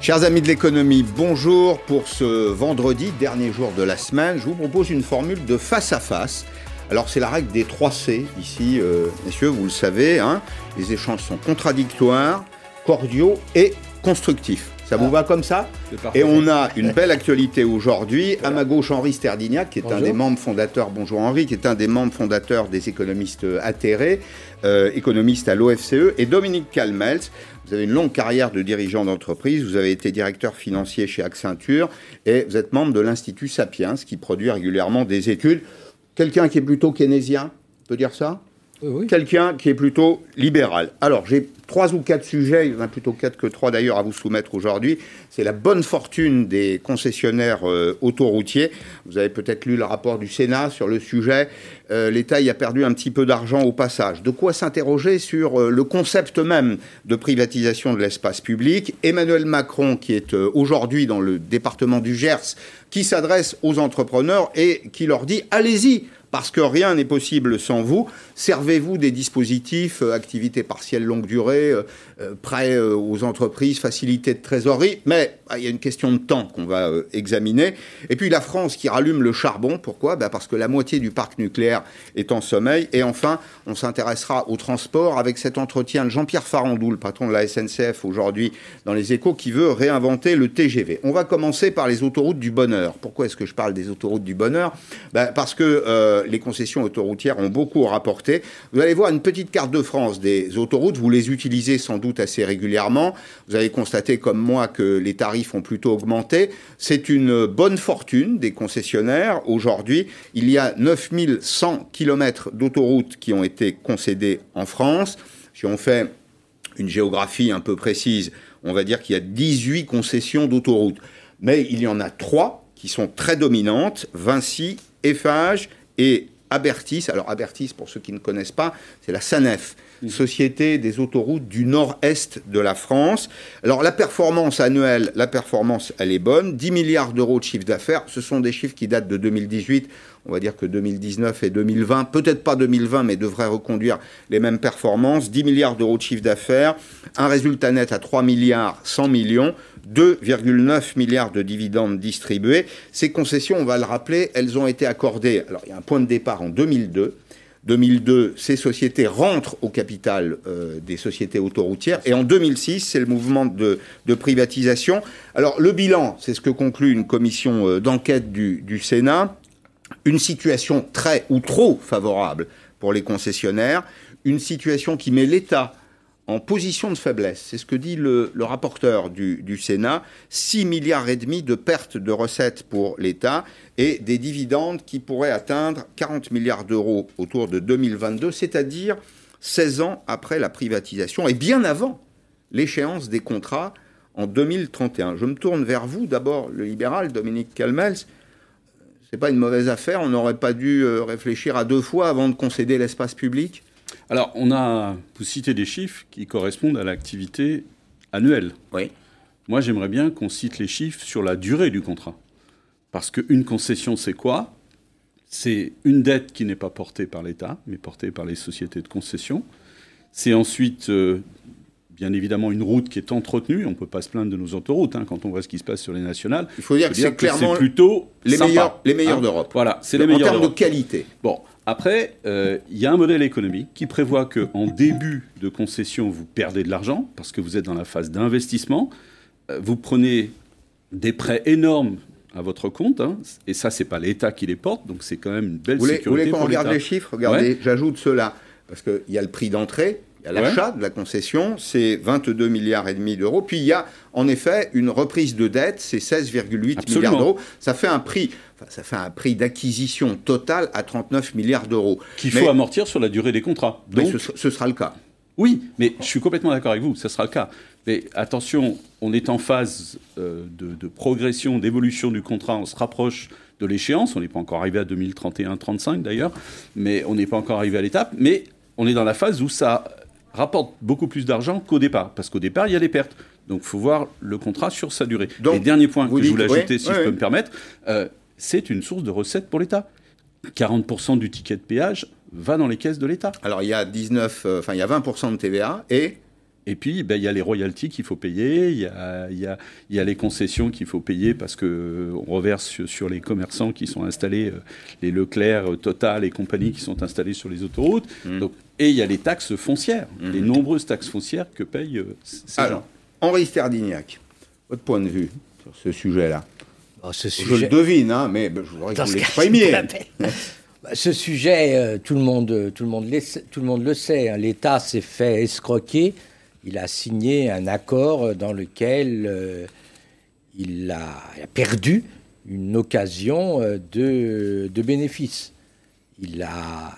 Chers amis de l'économie, bonjour pour ce vendredi, dernier jour de la semaine. Je vous propose une formule de face à face. Alors c'est la règle des 3 C ici, euh, messieurs, vous le savez. Hein. les échanges sont contradictoires, cordiaux et constructifs. Ça vous va comme ça Et on a une belle actualité aujourd'hui. À ma gauche, Henri Sterdignac, qui est un des membres fondateurs, bonjour Henri, qui est un des membres fondateurs des économistes atterrés, euh, économiste à l'OFCE, et Dominique Calmels, vous avez une longue carrière de dirigeant d'entreprise. Vous avez été directeur financier chez Accenture et vous êtes membre de l'Institut Sapiens qui produit régulièrement des études. Quelqu'un qui est plutôt keynésien, peut dire ça? Quelqu'un qui est plutôt libéral. Alors, j'ai trois ou quatre sujets, il y en a plutôt quatre que trois d'ailleurs à vous soumettre aujourd'hui. C'est la bonne fortune des concessionnaires euh, autoroutiers. Vous avez peut-être lu le rapport du Sénat sur le sujet. Euh, L'État y a perdu un petit peu d'argent au passage. De quoi s'interroger sur euh, le concept même de privatisation de l'espace public. Emmanuel Macron, qui est aujourd'hui dans le département du Gers, qui s'adresse aux entrepreneurs et qui leur dit allez-y parce que rien n'est possible sans vous. Servez-vous des dispositifs, euh, activités partielles longue durée, euh, prêts aux entreprises, facilité de trésorerie, mais ah, il y a une question de temps qu'on va examiner. Et puis la France qui rallume le charbon, pourquoi? Ben, Parce que la moitié du parc nucléaire est en sommeil. Et enfin, on s'intéressera au transport avec cet entretien de Jean-Pierre Farandou, le patron de la SNCF aujourd'hui dans les échos, qui veut réinventer le TGV. On va commencer par les autoroutes du bonheur. Pourquoi est-ce que je parle des autoroutes du bonheur? Ben, Parce que les concessions autoroutières ont beaucoup rapporté. Vous allez voir une petite carte de France des autoroutes, vous les utilisez sans doute assez régulièrement. Vous avez constaté comme moi que les tarifs ont plutôt augmenté. C'est une bonne fortune des concessionnaires. Aujourd'hui, il y a 9100 km d'autoroutes qui ont été concédés en France. Si on fait une géographie un peu précise, on va dire qu'il y a 18 concessions d'autoroutes. Mais il y en a trois qui sont très dominantes, Vinci, Eiffage et Abertis. Alors Abertis, pour ceux qui ne connaissent pas, c'est la SANEF, Société des autoroutes du nord-est de la France. Alors la performance annuelle, la performance, elle est bonne. 10 milliards d'euros de chiffre d'affaires, ce sont des chiffres qui datent de 2018. On va dire que 2019 et 2020, peut-être pas 2020, mais devraient reconduire les mêmes performances. 10 milliards d'euros de chiffre d'affaires, un résultat net à 3 milliards 100 millions. 2,9 milliards de dividendes distribués. Ces concessions, on va le rappeler, elles ont été accordées. Alors, il y a un point de départ en 2002. 2002, ces sociétés rentrent au capital euh, des sociétés autoroutières. Et en 2006, c'est le mouvement de, privatisation. Alors, le bilan, c'est ce que conclut une commission euh, d'enquête du, du Sénat. Une situation très ou trop favorable pour les concessionnaires. Une situation qui met l'État en position de faiblesse. C'est ce que dit le, rapporteur du, Sénat. 6 milliards et demi de pertes de recettes pour l'État et des dividendes qui pourraient atteindre 40 milliards d'euros autour de 2022, c'est-à-dire 16 ans après la privatisation et bien avant l'échéance des contrats en 2031. Je me tourne vers vous, d'abord le libéral Dominique Calmels. C'est pas une mauvaise affaire, on n'aurait pas dû euh, réfléchir à deux fois avant de concéder l'espace public? Alors, on a, vous citez des chiffres qui correspondent à l'activité annuelle. Oui. Moi, j'aimerais bien qu'on cite les chiffres sur la durée du contrat. Parce qu'une concession, c'est quoi? C'est une dette qui n'est pas portée par l'État, mais portée par les sociétés de concession. C'est ensuite, euh, bien évidemment, une route qui est entretenue. On ne peut pas se plaindre de nos autoroutes hein, quand on voit ce qui se passe sur les nationales. Il faut dire que c'est clairement plutôt les meilleurs, les meilleurs hein? d'Europe. Voilà, c'est les meilleurs en termes de qualité. Bon, après, euh, il y a un modèle économique qui prévoit qu'en début de concession, vous perdez de l'argent parce que vous êtes dans la phase d'investissement. Euh, vous prenez des prêts énormes à votre compte, hein, et ça, c'est pas l'État qui les porte, donc c'est quand même une belle vous sécurité. Vous voulez qu'on regarde les chiffres? Regardez, j'ajoute cela, parce qu'il y a le prix d'entrée, il y a l'achat de la concession, c'est 22 milliards et demi d'euros. Puis il y a en effet une reprise de dette, c'est 16,8 milliards d'euros. Ça fait un prix, ça fait un prix d'acquisition total à 39 milliards d'euros. Qu'il faut amortir sur la durée des contrats. Donc, ce, sera le cas. Oui, mais je suis complètement d'accord avec vous, ce sera le cas. Mais attention, on est en phase euh, de, de, progression, d'évolution du contrat, on se rapproche de l'échéance, on n'est pas encore arrivé à 2031-35 d'ailleurs, mais on n'est pas encore arrivé à l'étape, mais on est dans la phase où ça rapporte beaucoup plus d'argent qu'au départ. Parce qu'au départ, il y a des pertes. Donc, il faut voir le contrat sur sa durée. Donc, Et dernier point que je voulais ajouter, si je peux me permettre, euh, c'est une source de recettes pour l'État. 40% du ticket de péage va dans les caisses de l'État. Alors, il y a 19, euh, enfin, il y a 20% de TVA et Et puis, ben, il y a les royalties qu'il faut payer, il y a, y, a, y a, les concessions qu'il faut payer parce qu'on euh, reverse sur, les commerçants qui sont installés, les Leclerc, Total et compagnie qui sont installés sur les autoroutes. Mmh. Donc, et il y a les taxes foncières, mmh. les nombreuses taxes foncières que payent euh, ces Alors, gens. Henri Sterdignac, votre point de vue sur ce sujet-là? Oh, ce sujet... Je le devine, hein, mais ben, je voudrais que vous l'exprimiez. Bah, ce sujet, euh, tout, le monde, tout, le monde tout le monde le sait. Hein. L'État s'est fait escroquer. Il a signé un accord dans lequel euh, il, a, perdu une occasion euh, de, de bénéfice. Il a.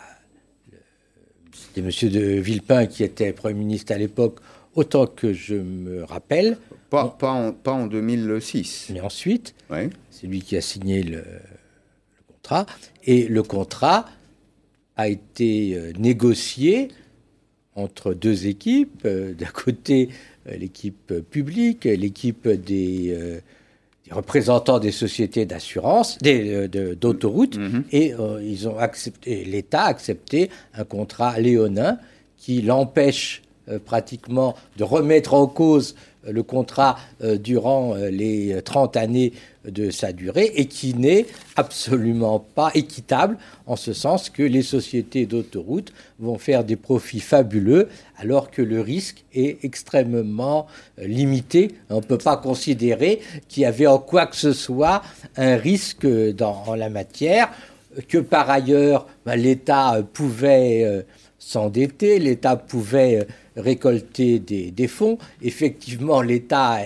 C'était M. de Villepin qui était Premier ministre à l'époque, autant que je me rappelle. Pas, pas, en, pas en 2006. Mais ensuite, c'est lui qui a signé le, et le contrat a été euh, négocié entre deux équipes. Euh, d'un côté, euh, l'équipe publique, l'équipe des, représentants des sociétés d'assurance, d'autoroutes, mm-hmm. et ils ont accepté, l'État a accepté un contrat léonin qui l'empêche pratiquement de remettre en cause le contrat durant les 30 années de sa durée et qui n'est absolument pas équitable en ce sens que les sociétés d'autoroutes vont faire des profits fabuleux alors que le risque est extrêmement euh, limité. On ne peut pas considérer qu'il y avait en quoi que ce soit un risque dans, en la matière, que par ailleurs ben, l'État pouvait euh, s'endetter, l'État pouvait euh, récolter des fonds. Effectivement, l'État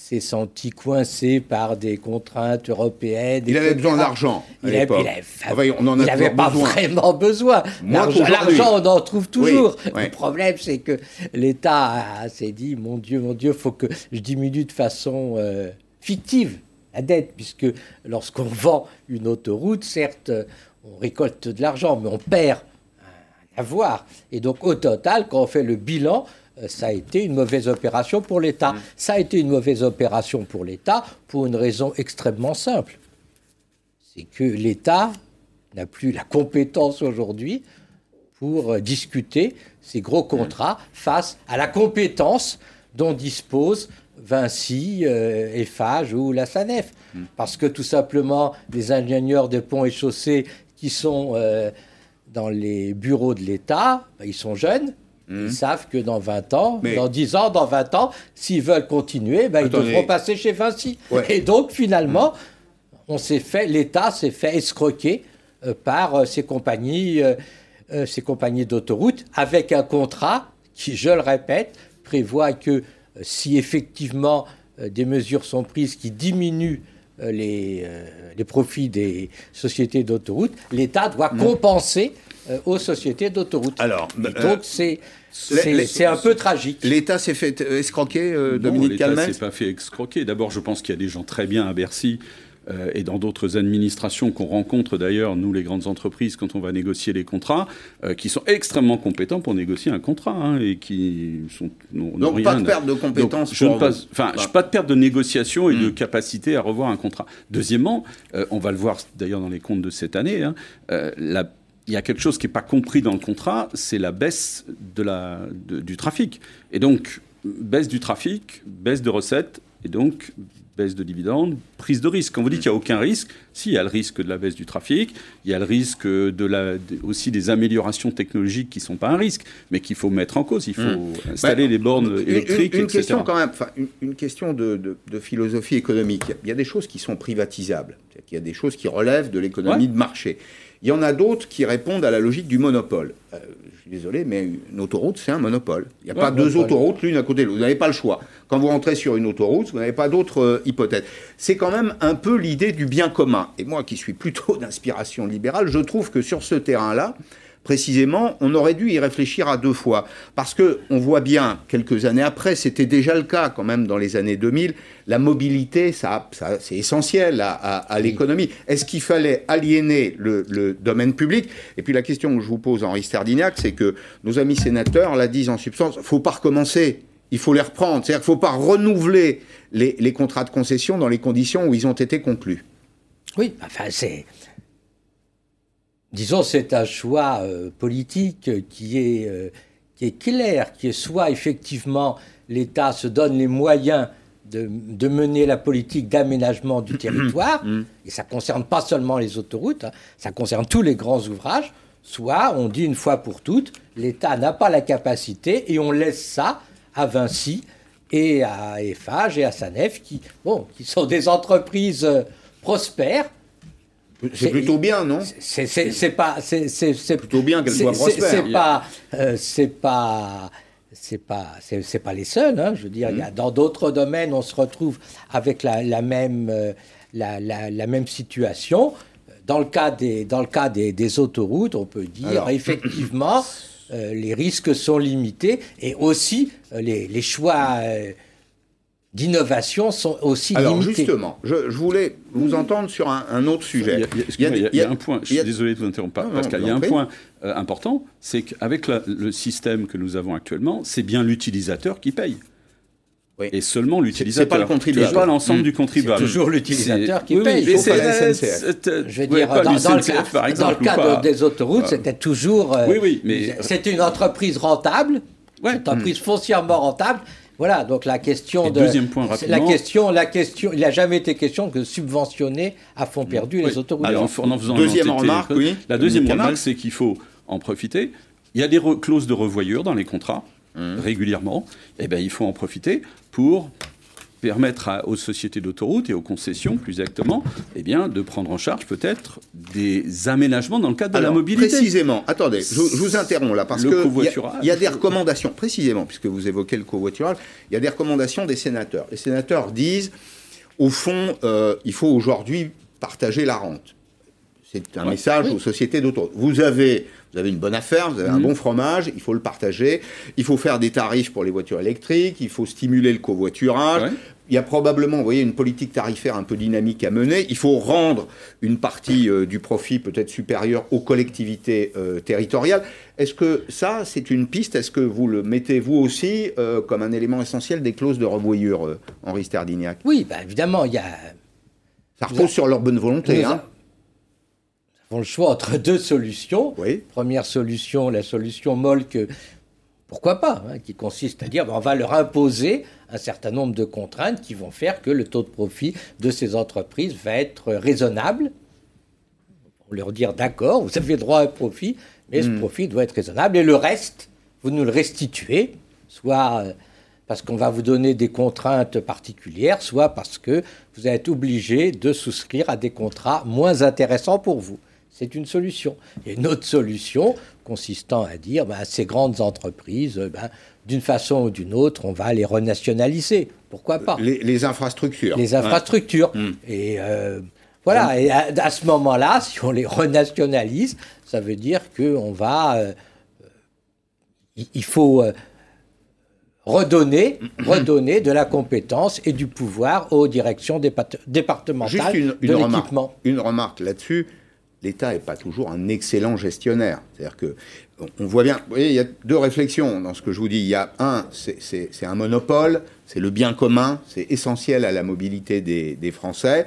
s'est senti coincé par des contraintes européennes. Il avait besoin d'argent. Il n'avait pas vraiment besoin. L'argent, on en trouve toujours. Le problème, c'est que l'État s'est dit, mon Dieu, mon Dieu, il faut que je diminue de façon euh, fictive la dette, puisque lorsqu'on vend une autoroute, certes, on récolte de l'argent, mais on perd un avoir. Et donc, au total, quand on fait le bilan, ça a été une mauvaise opération pour l'État. Mm. Ça a été une mauvaise opération pour l'État pour une raison extrêmement simple. C'est que l'État n'a plus la compétence aujourd'hui pour euh, discuter ces gros contrats face à la compétence dont dispose Vinci, euh, Eiffage ou la SANEF. Mm. Parce que tout simplement, les ingénieurs des ponts et chaussées qui sont dans les bureaux de l'État, ben, ils sont jeunes, ils hmm. savent que dans 20 ans, dans 10 ans, dans 20 ans, s'ils veulent continuer, ben, ils devront passer chez Vinci. Et donc, finalement, on s'est fait, l'État s'est fait escroquer euh, par euh, ces compagnies, euh, ces compagnies d'autoroutes avec un contrat qui, je le répète, prévoit que si effectivement des mesures sont prises qui diminuent les, les profits des sociétés d'autoroutes, l'État doit hmm. compenser aux sociétés d'autoroutes. Alors, donc c'est c'est un peu tragique. L'État s'est fait escroquer, euh, Dominique Calmette L'État s'est pas fait escroquer. D'abord, je pense qu'il y a des gens très bien à Bercy euh, et dans d'autres administrations qu'on rencontre d'ailleurs, nous les grandes entreprises, quand on va négocier les contrats, euh, qui sont extrêmement compétents pour négocier un contrat hein, et qui sont donc pas de perte de compétences. je ne pas, enfin, pas de perte de négociation et de hmm. capacité à revoir un contrat. Deuxièmement, on va le voir d'ailleurs dans les comptes de cette année, hein, la il y a quelque chose qui n'est pas compris dans le contrat, c'est la baisse de la, du trafic. Et donc, baisse du trafic, baisse de recettes, et donc baisse de dividendes, prise de risque. Quand vous dites qu'il n'y a aucun risque, si, il y a le risque de la baisse du trafic, il y a le risque de la, aussi des améliorations technologiques qui ne sont pas un risque, mais qu'il faut mettre en cause. Il faut hmm. installer les bornes électriques, une, question quand même, une, une question de, de, philosophie économique. Il y a des choses qui sont privatisables. Il y a des choses qui relèvent de l'économie de marché. Il y en a d'autres qui répondent à la logique du monopole. Euh, je suis désolé, mais une autoroute, c'est un monopole. Il n'y a pas deux autoroutes l'une à côté de l'autre. Vous n'avez pas le choix. Quand vous rentrez sur une autoroute, vous n'avez pas d'autre euh, hypothèse. C'est quand même un peu l'idée du bien commun. Et moi, qui suis plutôt d'inspiration libérale, je trouve que sur ce terrain-là, précisément, on aurait dû y réfléchir à deux fois. Parce que on voit bien, quelques années après, c'était déjà le cas quand même dans les années 2000, la mobilité, ça, c'est essentiel à, l'économie. Est-ce qu'il fallait aliéner le, domaine public? Et puis la question que je vous pose, Henri Sterdignac, c'est que nos amis sénateurs la disent en substance, il faut pas recommencer. Il faut les reprendre. C'est-à-dire qu'il ne faut pas renouveler les, les contrats de concession dans les conditions où ils ont été conclus. Oui, enfin, c'est disons, c'est un choix euh, politique qui est, euh, qui est clair, qui est soit effectivement l'État se donne les moyens de, mener la politique d'aménagement du territoire, mm. et ça ne concerne pas seulement les autoroutes, hein, ça concerne tous les grands ouvrages, soit on dit une fois pour toutes, l'État n'a pas la capacité et on laisse ça à Vinci et à Eiffage et à Sanef, qui, bon, qui sont des entreprises euh, prospères. C'est plutôt bien, non C'est pas. C'est plutôt bien prospères. C'est pas. Euh, c'est pas c'est pas c'est pas les seuls. Hein, je veux dire, il y a, mmh. dans d'autres domaines, on se retrouve avec la, la même euh, la, la, même situation. Dans le cas des dans le cas des, des autoroutes, on peut dire effectivement euh, les risques sont limités et aussi les, les, choix d'innovation sont aussi Alors limités. justement, je, je, voulais vous entendre sur un, autre sujet. Il y, a, un point, je suis désolé de vous interrompre, parce qu'il y a un point euh, important, c'est qu'avec le système que nous avons actuellement, c'est bien l'utilisateur qui paye. Oui. Et seulement l'utilisateur. C'est pas le contribuable. pas l'ensemble du contribuable. C'est toujours l'utilisateur qui paye. Oui, c'est la SNCF. Je veux dire, dans, dans, le cas, dans, le cas, des autoroutes, c'était toujours. Euh, oui, oui, mais. C'est une entreprise rentable, une entreprise foncièrement rentable, voilà, donc la question de. Deuxième point rapidement. La question, la question, il n'a jamais été question de subventionner à fond perdu les autoroutes. Alors, en, faisant deuxième remarque, oui. La deuxième remarque, c'est qu'il faut en profiter. Il y a des clauses de revoyure dans les contrats mmh. régulièrement. Et eh ben, il faut en profiter pour permettre aux sociétés d'autoroutes et aux concessions, plus exactement, eh bien, de prendre en charge peut-être des aménagements dans le cadre de la mobilité. Précisément, attendez, je, vous interromps là, parce qu'il y, y, a des recommandations, précisément, puisque vous évoquez le covoiturage, il y a des recommandations des sénateurs. Les sénateurs disent, au fond, euh, il faut aujourd'hui partager la rente. C'est un message aux sociétés d'autoroutes. Vous avez vous avez une bonne affaire, vous avez un mhm. bon fromage, il faut le partager. Il faut faire des tarifs pour les voitures électriques, il faut stimuler le covoiturage. Il y a probablement, vous voyez, une politique tarifaire un peu dynamique à mener. Il faut rendre une partie euh, du profit peut-être supérieure aux collectivités euh, territoriales. Est-ce que ça, c'est une piste? Est-ce que vous le mettez vous aussi euh, comme un élément essentiel des clauses de revoyure, Henri Sterdignac? Oui, bah, évidemment, il y a. Ça repose sur leur bonne volonté. Hein avons le choix entre deux solutions. Première solution, la solution molle que, pourquoi pas, hein, qui consiste à dire ben, on va leur imposer un certain nombre de contraintes qui vont faire que le taux de profit de ces entreprises va être raisonnable. On leur dire d'accord, vous avez droit à un profit, mais ce hmm. profit doit être raisonnable et le reste, vous nous le restituez, soit parce qu'on va vous donner des contraintes particulières, soit parce que vous êtes obligé de souscrire à des contrats moins intéressants pour vous. C'est une solution. Une autre solution consistant à dire ben, ces grandes entreprises, ben, d'une façon ou d'une autre, on va les renationaliser. Pourquoi pas? Les, infrastructures. Les infrastructures. Hmm. Et euh, voilà, et à, ce moment-là, si on les renationalise, ça veut dire qu'on va. Euh, il faut. Euh, redonner, redonner de la compétence et du pouvoir aux directions départementales une, de l'équipement. Une remarque là-dessus l'État n'est pas toujours un excellent gestionnaire. C'est-à-dire que on voit bien, vous voyez, il y a deux réflexions dans ce que je vous dis. Il y a un, c'est un monopole, c'est le bien commun, c'est essentiel à la mobilité des, des Français.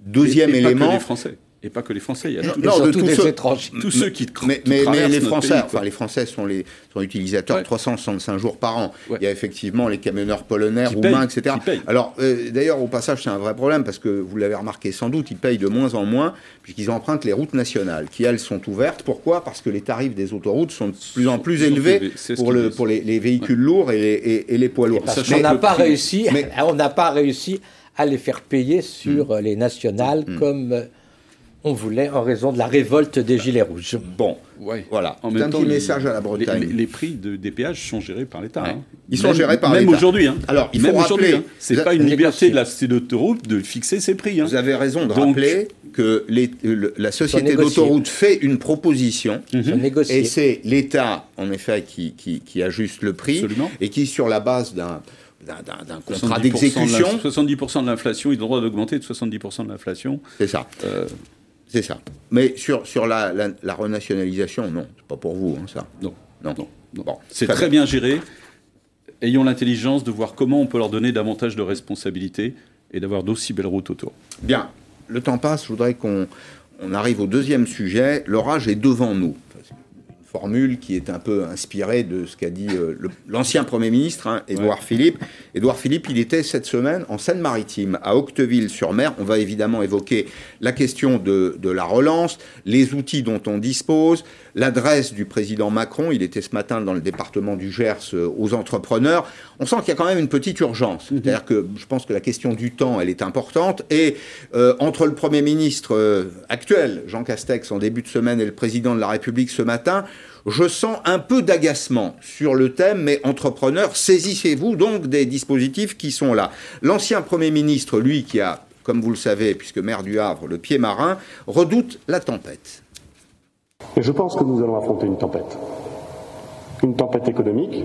Deuxième élément. les Français. Et pas que les Français, il y a non, de tous ceux, étrangers. Tous ceux qui Mais, mais, mais les Français, enfin les Français sont les sont utilisateurs 365 jours par an. Il y a effectivement les camionneurs polonais, roumains, etc. Alors euh, d'ailleurs au passage c'est un vrai problème parce que vous l'avez remarqué sans doute, ils payent de moins en moins puisqu'ils empruntent les routes nationales qui elles sont ouvertes. Pourquoi? Parce que les tarifs des autoroutes sont de plus en plus élevés pour le pour les, véhicules lourds et les, et, les poids lourds. Parce on n'a pas réussi, on n'a pas réussi à les faire payer sur mm. les nationales mm. comme on voulait en raison de la révolte des Gilets rouges. Bon, voilà. En même un petit message à la Bretagne. Les, prix de, des péages sont gérés par l'État. Hein. Ils sont gérés par l'État. Même aujourd'hui. Hein. Alors, il faut rappeler. Hein. C'est pas une liberté de la société d'autoroute de fixer ses prix. Hein. Vous avez raison de rappeler que les, la société d'autoroute fait une proposition. Mhm. Et c'est l'État, en effet, qui, qui, ajuste le prix. Et qui, sur la base d'un d'un contrat d'exécution. 70% de l'inflation, ils ont le droit d'augmenter de 70% de l'inflation. C'est ça. Euh, c'est ça. Mais sur, sur la, la, renationalisation, non, c'est pas pour vous, hein, ça. Non. Non. non. Bon, c'est très bien. géré. Ayons l'intelligence de voir comment on peut leur donner davantage de responsabilités et d'avoir d'aussi belles routes autour. Bien. Le temps passe. Je voudrais qu'on on arrive au deuxième sujet. L'orage est devant nous. Formule qui est un peu inspirée de ce qu'a dit euh, l'ancien Premier ministre, hein, Édouard Philippe. Édouard Philippe, il était cette semaine en Seine-Maritime, à Octeville-sur-Mer. On va évidemment évoquer la question de, de, la relance, les outils dont on dispose, l'adresse du président Macron. Il était ce matin dans le département du Gers euh, aux entrepreneurs. On sent qu'il y a quand même une petite urgence. Mhm. C'est-à-dire que je pense que la question du temps, elle est importante. Et euh, entre le Premier ministre actuel, Jean Castex, en début de semaine, et le président de la République ce matin, je sens un peu d'agacement sur le thème, mais entrepreneurs, saisissez-vous donc des dispositifs qui sont là. L'ancien Premier ministre, lui, qui a, comme vous le savez, puisque maire du Havre, le pied marin, redoute la tempête. Et je pense que nous allons affronter une tempête. Une tempête économique,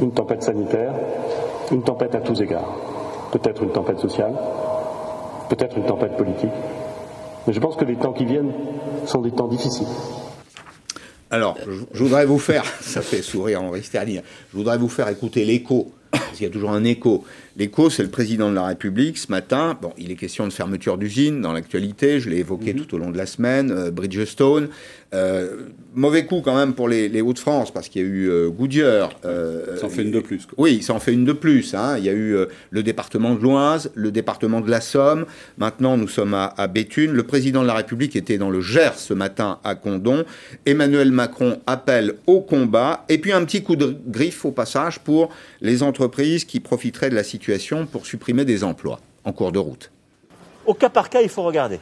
une tempête sanitaire, une tempête à tous égards. Peut-être une tempête sociale, peut-être une tempête politique. Mais je pense que les temps qui viennent sont des temps difficiles. Alors, je, voudrais vous faire, ça fait sourire Henri Sterling, je voudrais vous faire écouter l'écho, parce qu'il y a toujours un écho. L'écho, c'est le président de la République ce matin. Bon, il est question de fermeture d'usine dans l'actualité, je l'ai évoqué mhm. tout au long de la semaine, euh, Bridgestone. Euh, mauvais coup quand même pour les, Hauts-de-France parce qu'il y a eu euh, Goodyear. ça en fait une de plus. Oui, ça en fait une de plus. Hein. Il y a eu le département de l'Oise, le département de la Somme. Maintenant, nous sommes à, à, Béthune. Le président de la République était dans le Gers ce matin à Condon. Emmanuel Macron appelle au combat. Et puis un petit coup de griffe au passage pour les entreprises qui profiteraient de la situation pour supprimer des emplois en cours de route. Au cas par cas, il faut regarder.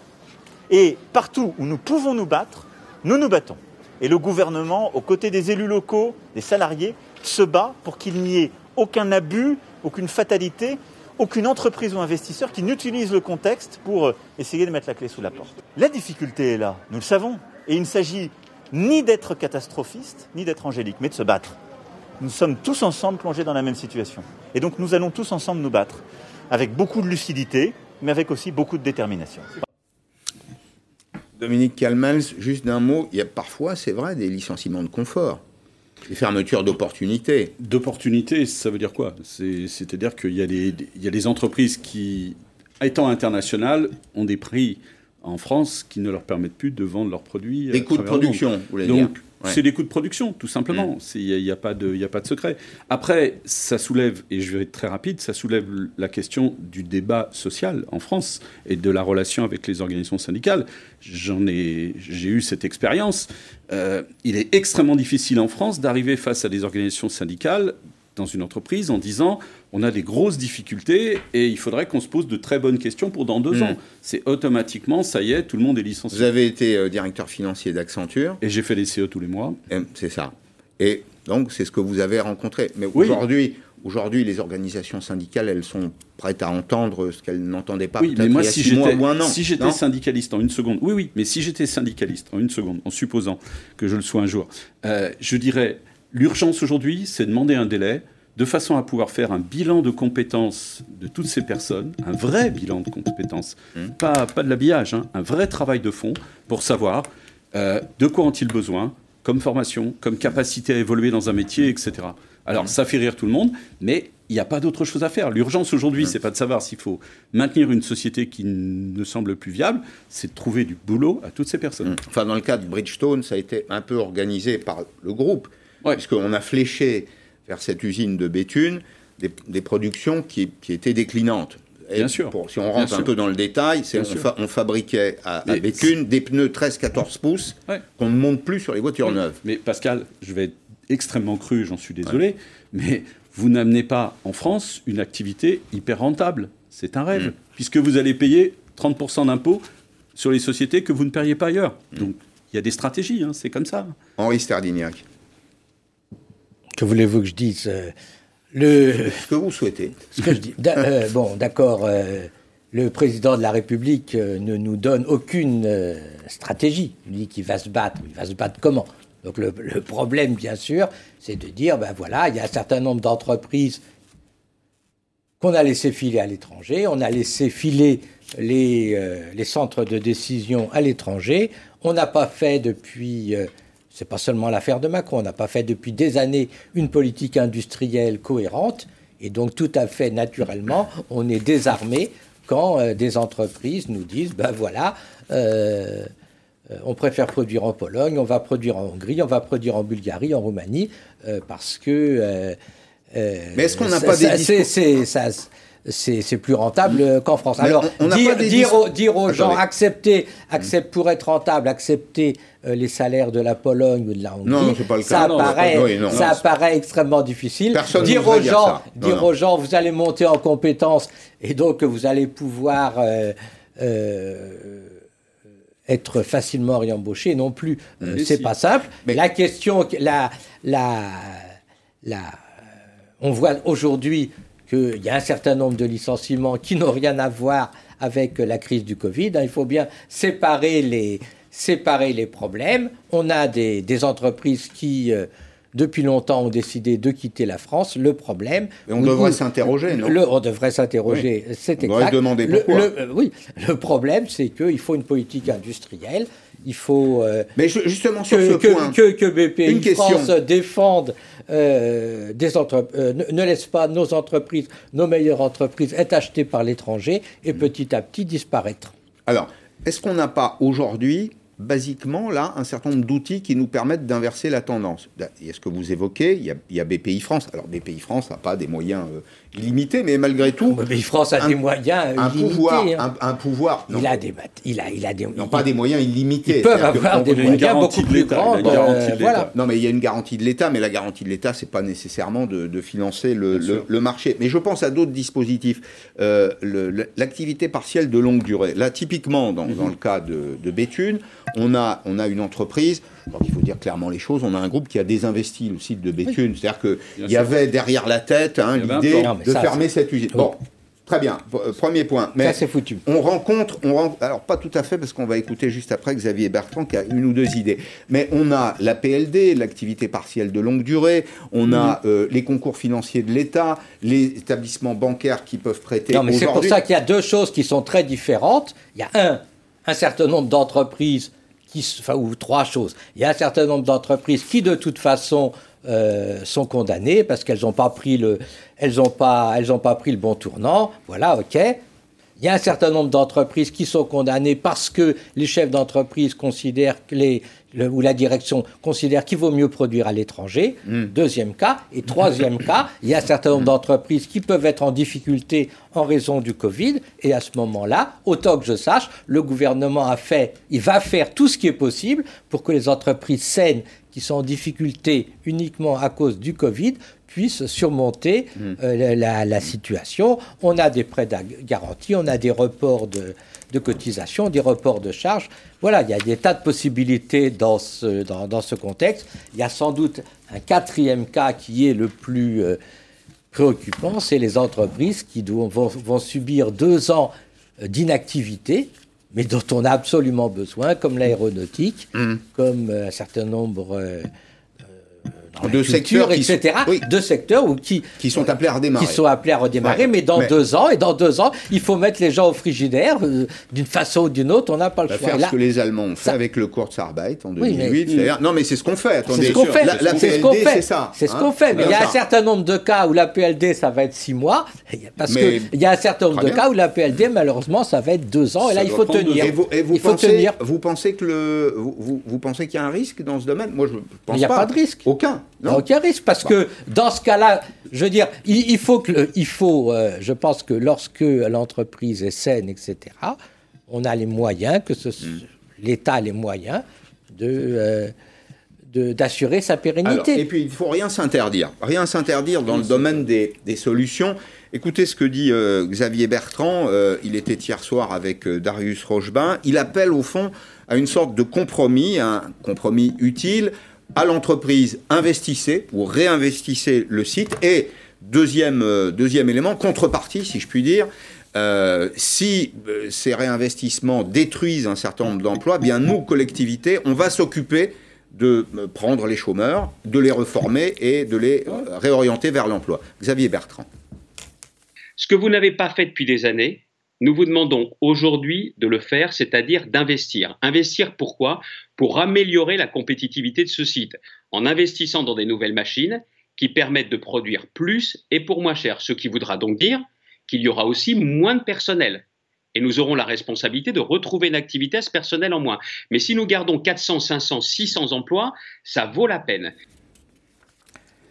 Et partout où nous pouvons nous battre, nous nous battons. Et le gouvernement, aux côtés des élus locaux, des salariés, se bat pour qu'il n'y ait aucun abus, aucune fatalité, aucune entreprise ou investisseur qui n'utilise le contexte pour euh, essayer de mettre la clé sous la porte. La difficulté est là, nous le savons. Et il ne s'agit ni d'être catastrophiste, ni d'être angélique, mais de se battre. Nous sommes tous ensemble plongés dans la même situation. Et donc nous allons tous ensemble nous battre, avec beaucoup de lucidité, mais avec aussi beaucoup de détermination. Dominique Calmels, juste d'un mot, il y a parfois, c'est vrai, des licenciements de confort. Des fermetures d'opportunités. D'opportunités, ça veut dire quoi? C'est-à-dire qu'il y, a des entreprises qui, étant internationales, ont des prix en France qui ne leur permettent plus de vendre leurs produits. Des coûts de production, vous voulez dire c'est des coûts de production, tout simplement. Il mm. n'y a, pas de, a pas de secret. Après, ça soulève, et je vais être très rapide, ça soulève la question du débat social en France et de la relation avec les organisations syndicales. J'en ai, j'ai eu cette expérience. Euh, il est extrêmement difficile en France d'arriver face à des organisations syndicales dans une entreprise en disant on a des grosses difficultés et il faudrait qu'on se pose de très bonnes questions pour dans deux hmm. ans. C'est automatiquement, ça y est, tout le monde est licencié. Vous avez été euh, directeur financier d'Accenture. Et j'ai fait les CE tous les mois. C'est ça. Et donc, c'est ce que vous avez rencontré. Mais aujourd'hui, Aujourd'hui, les organisations syndicales, elles sont prêtes à entendre ce qu'elles n'entendaient pas oui, mais moi, si j'étais, si j'étais syndicaliste en une seconde, oui, oui, mais si j'étais syndicaliste en une seconde, en supposant que je le sois un jour, euh, je dirais L'urgence aujourd'hui, c'est demander un délai de façon à pouvoir faire un bilan de compétences de toutes ces personnes, un vrai bilan de compétences, mmh. pas, pas de l'habillage, hein, un vrai travail de fond pour savoir euh, de quoi ont-ils besoin comme formation, comme capacité à évoluer dans un métier, etc. Alors, mmh. ça fait rire tout le monde, mais il n'y a pas d'autre chose à faire. L'urgence aujourd'hui, mmh. c'est pas de savoir s'il faut maintenir une société qui ne semble plus viable, c'est de trouver du boulot à toutes ces personnes. Enfin, dans le cas de Bridgestone, ça a été un peu organisé par le groupe puisqu'on a fléché vers cette usine de Béthune des, productions qui, étaient déclinantes. Bien sûr. si on rentre un peu dans le détail, on, fabriquait à, Béthune des pneus 13-14 pouces qu'on ne monte plus sur les voitures neuves. Mais Pascal, je vais être extrêmement cru, j'en suis désolé, mais vous n'amenez pas en France une activité hyper rentable. C'est un rêve, mm. puisque vous allez payer 30% d'impôts sur les sociétés que vous ne payeriez pas ailleurs. Mm. Donc il y a des stratégies, hein, c'est comme ça. Henri Sterdignac. Que voulez-vous que je dise euh, le... Ce que vous souhaitez. Ce que je dis. Euh, bon, d'accord. Euh, le président de la République ne nous donne aucune stratégie. Il dit qu'il va se battre. Il va se battre comment? Donc le, problème, bien sûr, c'est de dire, ben voilà, il y a un certain nombre d'entreprises qu'on a laissé filer à l'étranger. On a laissé filer les, les centres de décision à l'étranger. On n'a pas fait depuis c'est pas seulement l'affaire de Macron. On n'a pas fait depuis des années une politique industrielle cohérente. Et donc, tout à fait naturellement, on est désarmé quand euh, des entreprises nous disent ben voilà, euh, on préfère produire en Pologne, on va produire en Hongrie, on va produire en Bulgarie, en Roumanie, parce que... Mais est-ce qu'on n'a pas des c'est plus rentable qu'en France. Alors, dire, aux, gens, accepter, accepter, pour être rentable, accepter euh, les salaires de la Pologne ou de la Hongrie, ça, paraît, ça paraît extrêmement difficile. dire aux, gens, dire aux gens, vous allez monter en compétences et donc vous allez pouvoir euh, euh, être facilement réembauché, non plus, c'est pas simple. Mais la question, la, la, la, on voit aujourd'hui qu'il y a un certain nombre de licenciements qui n'ont rien à voir avec la crise du Covid. Il faut bien séparer les, séparer les problèmes. On a des, entreprises qui, euh, depuis longtemps, ont décidé de quitter la France. Le problème... on devrait s'interroger, non? On devrait s'interroger, c'est exact. On devrait demander pourquoi. Le, euh, oui, le problème, c'est qu'il faut une politique industrielle. Il faut euh, Mais justement sur ce que, point, que, que BPI France défende euh, des euh, ne, laisse pas nos entreprises, nos meilleures entreprises être achetées par l'étranger et petit à petit disparaître. Alors, est-ce qu'on n'a pas aujourd'hui basiquement, là, un certain nombre d'outils qui nous permettent d'inverser la tendance? Il y a ce que vous évoquez, il y a, BPI France. Alors, BPI France n'a pas des moyens euh, illimités, mais malgré tout... BPI France a des moyens un Pouvoir, hein. un, pouvoir... il, a des, il, a, il a des... Non, pas des moyens illimités. Ils peuvent avoir des moyens beaucoup plus grands. Euh, voilà. Non, mais il y a une garantie de l'État, mais la garantie de l'État, c'est pas nécessairement de, financer le, le, marché. Mais je pense à d'autres dispositifs. Euh, l'activité partielle de longue durée. Là, typiquement, dans, dans le cas de, de Béthune, on a, on a une entreprise, il faut dire clairement les choses, on a un groupe qui a désinvesti le site de Béthune. C'est-à-dire qu'il y avait derrière la tête hein, l'idée de fermer cette usine. Bon, Très bien, euh, premier point. Mais ça, c'est foutu. On rencontre, on alors pas tout à fait, parce qu'on va écouter juste après Xavier Bertrand qui a une ou deux idées. Mais on a la PLD, l'activité partielle de longue durée, on a mhm. euh, les concours financiers de l'État, les établissements bancaires qui peuvent prêter. Non, mais c'est pour ça qu'il y a deux choses qui sont très différentes. Il y a un, un certain nombre d'entreprises ou trois choses. Il y a un certain nombre d'entreprises qui, de toute façon, euh, sont condamnées parce qu'elles n'ont pas pas pris le bon tournant. Voilà, ok. Il y a un certain nombre d'entreprises qui sont condamnées parce que les chefs d'entreprise considèrent que les, ou la direction considère qu'il vaut mieux produire à l'étranger. Hmm. Deuxième cas. Et troisième cas, il y a un certain nombre d'entreprises qui peuvent être en difficulté en raison du Covid. Et à ce moment-là, autant que je sache, le gouvernement a fait, il va faire tout ce qui est possible pour que les entreprises saines qui sont en difficulté uniquement à cause du Covid puissent surmonter hmm. euh, la, situation. On a des prêts garantis, on a des reports de, de cotisations, des reports de charges. Voilà, il y a des tas de possibilités dans ce, dans, ce contexte. Il y a sans doute un quatrième cas qui est le plus euh, préoccupant, c'est les entreprises qui vont, vont subir deux ans euh, d'inactivité, mais dont on a absolument besoin, comme l'aéronautique, mmh. comme un certain nombre de secteurs, etc. De secteurs où qui, qui sont appelés à redémarrer. Qui sont appelés à redémarrer, mais dans deux ans, et dans deux ans, il faut mettre les gens au frigidaire, euh, d'une façon ou d'une autre, on n'a pas le choix. Faire ce que les Allemands ont fait avec le Kurzarbeit en 2008. non, mais c'est ce qu'on fait. C'est ce qu'on fait. c'est ce qu'on fait. C'est ça. C'est ce qu'on hein. fait. Mais il y a un certain nombre de cas où la PLD, ça va être six mois, parce qu'il y a un certain nombre de cas où la PLD, malheureusement, ça va être deux ans, et là, il faut tenir. Et vous, pensez, vous pensez que le, vous, pensez qu'il y a un risque dans ce domaine? Moi, je pense pas. Il n'y a pas de risque. Aucun. Non. Aucun risque, parce que dans ce cas-là, je veux dire, il, faut que, il faut, euh, je pense que lorsque l'entreprise est saine, etc., on a les moyens, que ce, mm. l'État a les moyens de, euh, d'assurer sa pérennité. et puis, il ne faut rien s'interdire. Rien s'interdire dans le domaine des, des, solutions. Écoutez ce que dit euh, Xavier Bertrand. il était hier soir avec Darius Rochebin. Il appelle au fond à une sorte de compromis, un compromis utile à l'entreprise, investissez ou réinvestissez le site. Et deuxième, euh, deuxième élément, contrepartie, si je puis dire, euh, si euh, ces réinvestissements détruisent un certain nombre d'emplois, bien nous, collectivités, on va s'occuper de prendre les chômeurs, de les reformer et de les réorienter vers l'emploi. Xavier Bertrand. Ce que vous n'avez pas fait depuis des années, nous vous demandons aujourd'hui de le faire, c'est-à-dire d'investir. Investir pourquoi Pour améliorer la compétitivité de ce site, en investissant dans des nouvelles machines qui permettent de produire plus et pour moins cher, ce qui voudra donc dire qu'il y aura aussi moins de personnel. et nous aurons la responsabilité de retrouver une activité à ce personnel en moins. Mais si nous gardons 400, 500, 600 emplois, ça vaut la peine.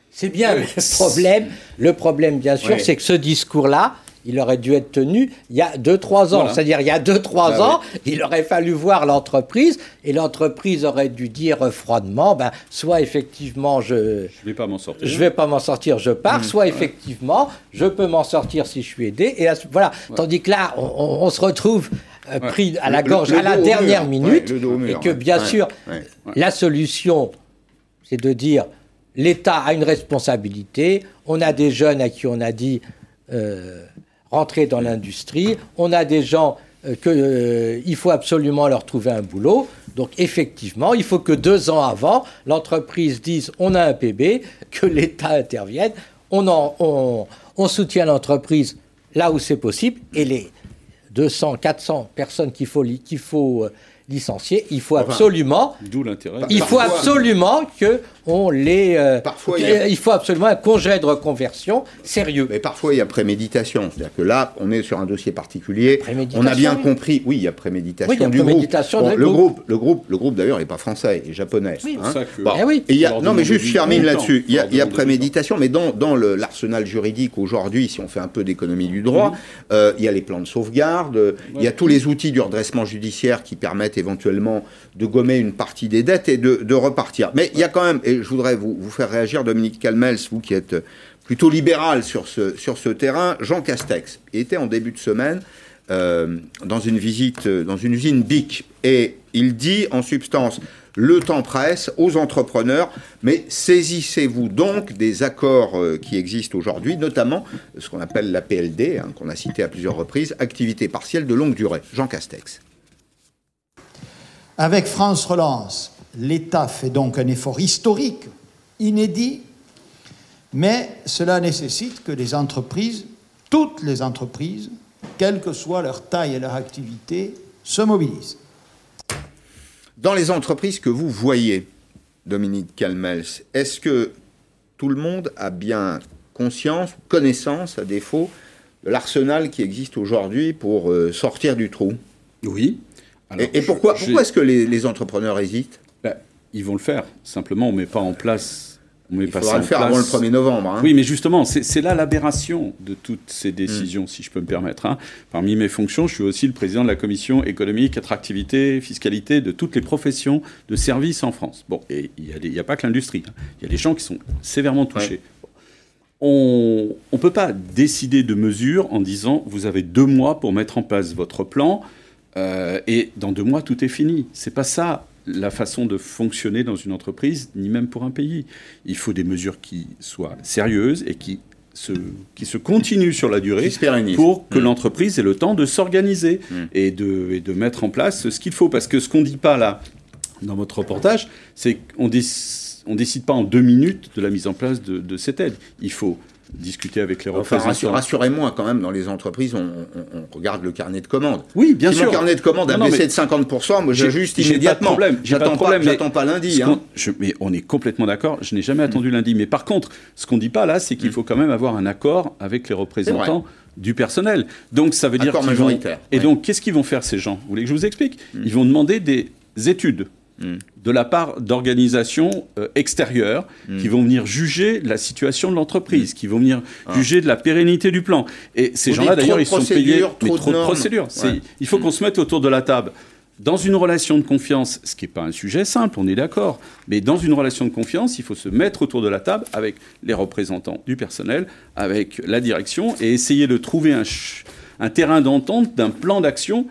C'est bien le problème. Le problème, bien sûr, c'est que ce discours-là, il aurait dû être tenu il y a 2-3 ans. C'est-à-dire, il y a 2-3 bah ans, il aurait fallu voir l'entreprise et l'entreprise aurait dû dire froidement ben, soit effectivement, je ne vais pas m'en sortir. Je vais pas m'en sortir, je pars, mmh. soit effectivement, je peux m'en sortir si je suis aidé. Et voilà. Tandis que là, on, se retrouve euh, pris à la gorge à la dernière minute et que bien sûr, la solution, c'est de dire l'État a une responsabilité. On a des jeunes à qui on a dit. Euh, rentrer dans l'industrie. On a des gens euh, qu'il euh, faut absolument leur trouver un boulot. Donc effectivement, il faut que deux ans avant, l'entreprise dise on a un PB, que l'État intervienne, on, on, on soutient l'entreprise là où c'est possible, et les 200, 400 personnes qu'il faut, qu'il faut euh, licencier, il faut absolument. D'où l'intérêt. Il faut absolument que on les. Euh, parfois, il, faut absolument un congé de reconversion sérieux. Mais parfois, il y a préméditation. C'est-à-dire que là, on est sur un dossier particulier. On a bien compris. Oui, il y a préméditation oui, il y a du préméditation groupe. le groupe. Le groupe, le groupe d'ailleurs, n'est pas français, il est japonais. Oui, hein. eh oui. il y a, non, mais juste, je termine là-dessus. Il y a, il y a préméditation, mais dans, dans l'arsenal juridique aujourd'hui, si on fait un peu d'économie du droit, euh, il y a les plans de sauvegarde, il y a tous les outils du redressement judiciaire qui permettent éventuellement de gommer une partie des dettes et de, repartir. Mais il y a quand même, et je voudrais vous, faire réagir, Dominique Calmels, vous qui êtes plutôt libéral sur ce, terrain, Jean Castex était en début de semaine euh, dans une visite dans une usine BIC et il dit en substance le temps presse aux entrepreneurs, mais saisissez-vous donc des accords euh, qui existent aujourd'hui, notamment ce qu'on appelle la PLD, hein, qu'on a cité à plusieurs reprises, activité partielle de longue durée. Jean Castex. Avec France Relance, l'État fait donc un effort historique, inédit, mais cela nécessite que les entreprises, toutes les entreprises, quelle que soit leur taille et leur activité, se mobilisent. Dans les entreprises que vous voyez, Dominique Calmels, est-ce que tout le monde a bien conscience, connaissance, à défaut, de l'arsenal qui existe aujourd'hui pour euh, sortir du trou? Oui, et, pourquoi, pourquoi est-ce que les, entrepreneurs hésitent? Ils vont le faire. Simplement, on ne met pas en place. On met Il faudra le faire avant le 1er novembre. Hein. Oui, mais justement, c'est là l'aberration de toutes ces décisions, hmm. si je peux me permettre. Hein. Parmi mes fonctions, je suis aussi le président de la commission économique, attractivité, fiscalité de toutes les professions de services en France. Bon, et il n'y a, pas que l'industrie. Hein. Il y a des gens qui sont sévèrement touchés. On ne peut pas décider de mesures en disant vous avez deux mois pour mettre en place votre plan. Euh, et dans deux mois, tout est fini. C'est pas ça la façon de fonctionner dans une entreprise, ni même pour un pays. Il faut des mesures qui soient sérieuses et qui se, qui se continuent sur la durée pour que mm. l'entreprise ait le temps de s'organiser mm. et, de, et de mettre en place ce qu'il faut. Parce que ce qu'on ne dit pas là, dans votre reportage, c'est qu'on ne décide pas en deux minutes de la mise en place de, de cette aide. Il faut discuter avec les représentants. rassurez-moi quand même, dans les entreprises, on, regarde le carnet de commandes. Oui, bien sûr. Si carnet de commandes a baissé de 50%, moi j'ajuste immédiatement. J'attends pas, pas, pas, lundi. Hein. mais on est complètement d'accord, je n'ai jamais attendu lundi. Mais par contre, ce qu'on ne dit pas là, c'est qu'il mm. faut quand même avoir un accord avec les représentants du personnel. Donc ça veut dire qu'ils majoritaire. Et donc, qu'est-ce qu'ils vont faire ces gens? Vous voulez que je vous explique? Mm. Ils vont demander des études de la part d'organisations euh, extérieures hmm. qui vont venir juger la situation de l'entreprise, qui vont venir ah. juger de la pérennité du plan. Et ces gens-là, d'ailleurs, ils sont payés mais trop de, procédures. Il faut qu'on se mette autour de la table. Dans une relation de confiance, ce qui n'est pas un sujet simple, on est d'accord, mais dans une relation de confiance, il faut se mettre autour de la table avec les représentants du personnel, avec la direction, et essayer de trouver un, un terrain d'entente d'un plan d'action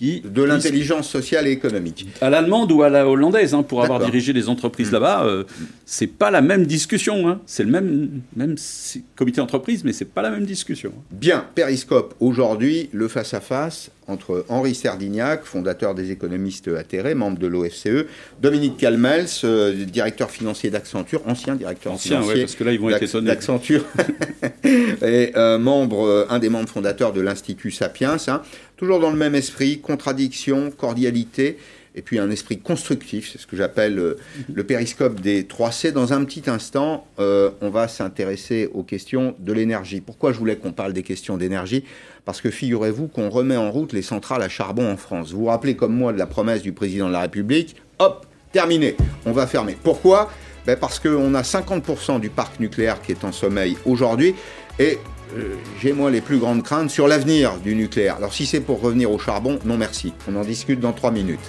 de l'intelligence sociale et économique. À l'allemande ou à la hollandaise, hein, pour avoir dirigé les entreprises mm. là-bas, euh, c'est pas la même discussion. Hein. C'est le même, même comité d'entreprise, mais c'est pas la même discussion. Bien, Périscope, aujourd'hui, le face-à-face entre Henri Serdignac, fondateur des économistes atterrés, membre de l'OFCE, Dominique Calmels, euh, directeur financier d'Accenture, ancien directeur financier parce que là, ils vont être d'Accenture, et euh, membre, un des membres fondateurs de l'Institut Sapiens. Hein. Toujours dans le même esprit, contradiction, cordialité et puis un esprit constructif, c'est ce que j'appelle euh, le périscope des 3C. Dans un petit instant, euh, on va s'intéresser aux questions de l'énergie. Pourquoi je voulais qu'on parle des questions d'énergie? Parce que figurez-vous qu'on remet en route les centrales à charbon en France. Vous vous rappelez comme moi de la promesse du président de la République? Hop, terminé, on va fermer. Pourquoi? Ben Parce qu'on a 50% du parc nucléaire qui est en sommeil aujourd'hui. Et euh, j'ai moi les plus grandes craintes sur l'avenir du nucléaire. Alors si c'est pour revenir au charbon, non merci. On en discute dans trois minutes.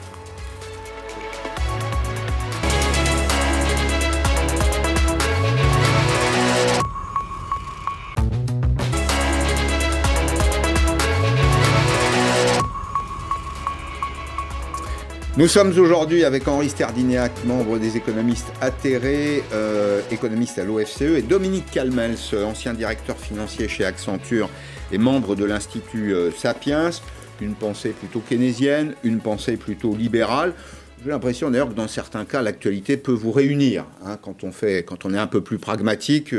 Nous sommes aujourd'hui avec Henri Sterdignac, membre des économistes atterrés, euh, économiste à l'OFCE, et Dominique Calmels, ancien directeur financier chez Accenture et membre de l'Institut euh, Sapiens. Une pensée plutôt keynésienne, une pensée plutôt libérale. J'ai l'impression d'ailleurs que dans certains cas, l'actualité peut vous réunir. Hein. quand, on fait, quand on est un peu plus pragmatique,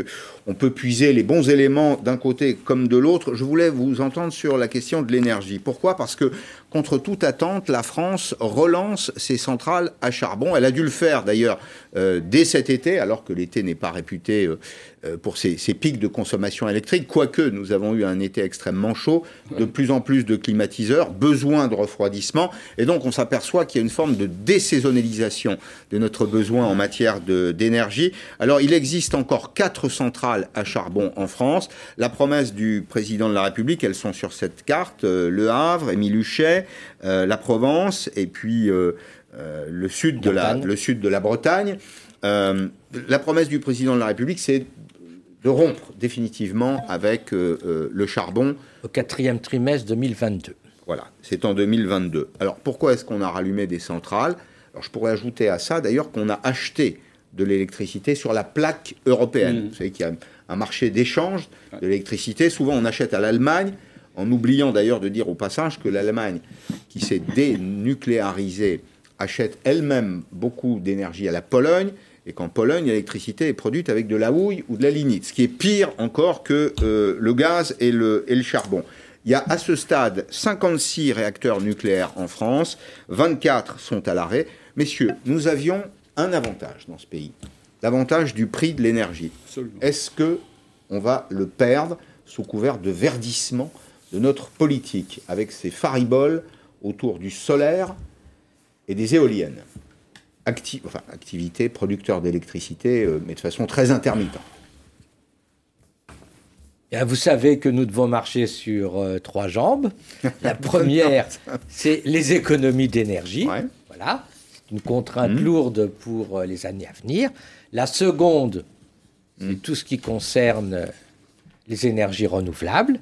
on peut puiser les bons éléments d'un côté comme de l'autre. Je voulais vous entendre sur la question de l'énergie. Pourquoi? Parce que contre toute attente, la France relance ses centrales à charbon. Elle a dû le faire d'ailleurs euh, dès cet été, alors que l'été n'est pas réputé euh, euh, pour ses, pics de consommation électrique, quoique nous avons eu un été extrêmement chaud, de plus en plus de climatiseurs, besoin de refroidissement, et donc on s'aperçoit qu'il y a une forme de désaisonnalisation de notre besoin en matière d'énergie. Alors il existe encore quatre centrales à charbon en France. La promesse du président de la République, elles sont sur cette carte, Le Havre, Émile Huchet, euh, la Provence et puis euh, euh, le, sud de la, le sud de la Bretagne. la promesse du président de la République, c'est de rompre définitivement avec le charbon. Au quatrième trimestre 2022. Voilà, c'est en 2022. Alors pourquoi est-ce qu'on a rallumé des centrales? Alors je pourrais ajouter à ça d'ailleurs qu'on a acheté de l'électricité sur la plaque européenne. Mmh. Vous savez qu'il y a un marché d'échange de l'électricité. Souvent on achète à l'Allemagne, en oubliant d'ailleurs de dire au passage que l'Allemagne, qui s'est dénucléarisée, achète elle-même beaucoup d'énergie à la Pologne, et qu'en Pologne, l'électricité est produite avec de la houille ou de la lignite, ce qui est pire encore que euh, le gaz et le, et le charbon. Il y a à ce stade 56 réacteurs nucléaires en France, 24 sont à l'arrêt. Messieurs, nous avions un avantage dans ce pays, l'avantage du prix de l'énergie. Est-ce que on va le perdre sous couvert de verdissement de notre politique avec ces fariboles autour du solaire et des éoliennes? Acti enfin, activité producteur d'électricité, euh, mais de façon très intermittente. vous savez que nous devons marcher sur euh, trois jambes. La première, c'est les économies d'énergie. Voilà, une contrainte mmh. lourde pour euh, les années à venir. La seconde, c'est mmh. tout ce qui concerne les énergies renouvelables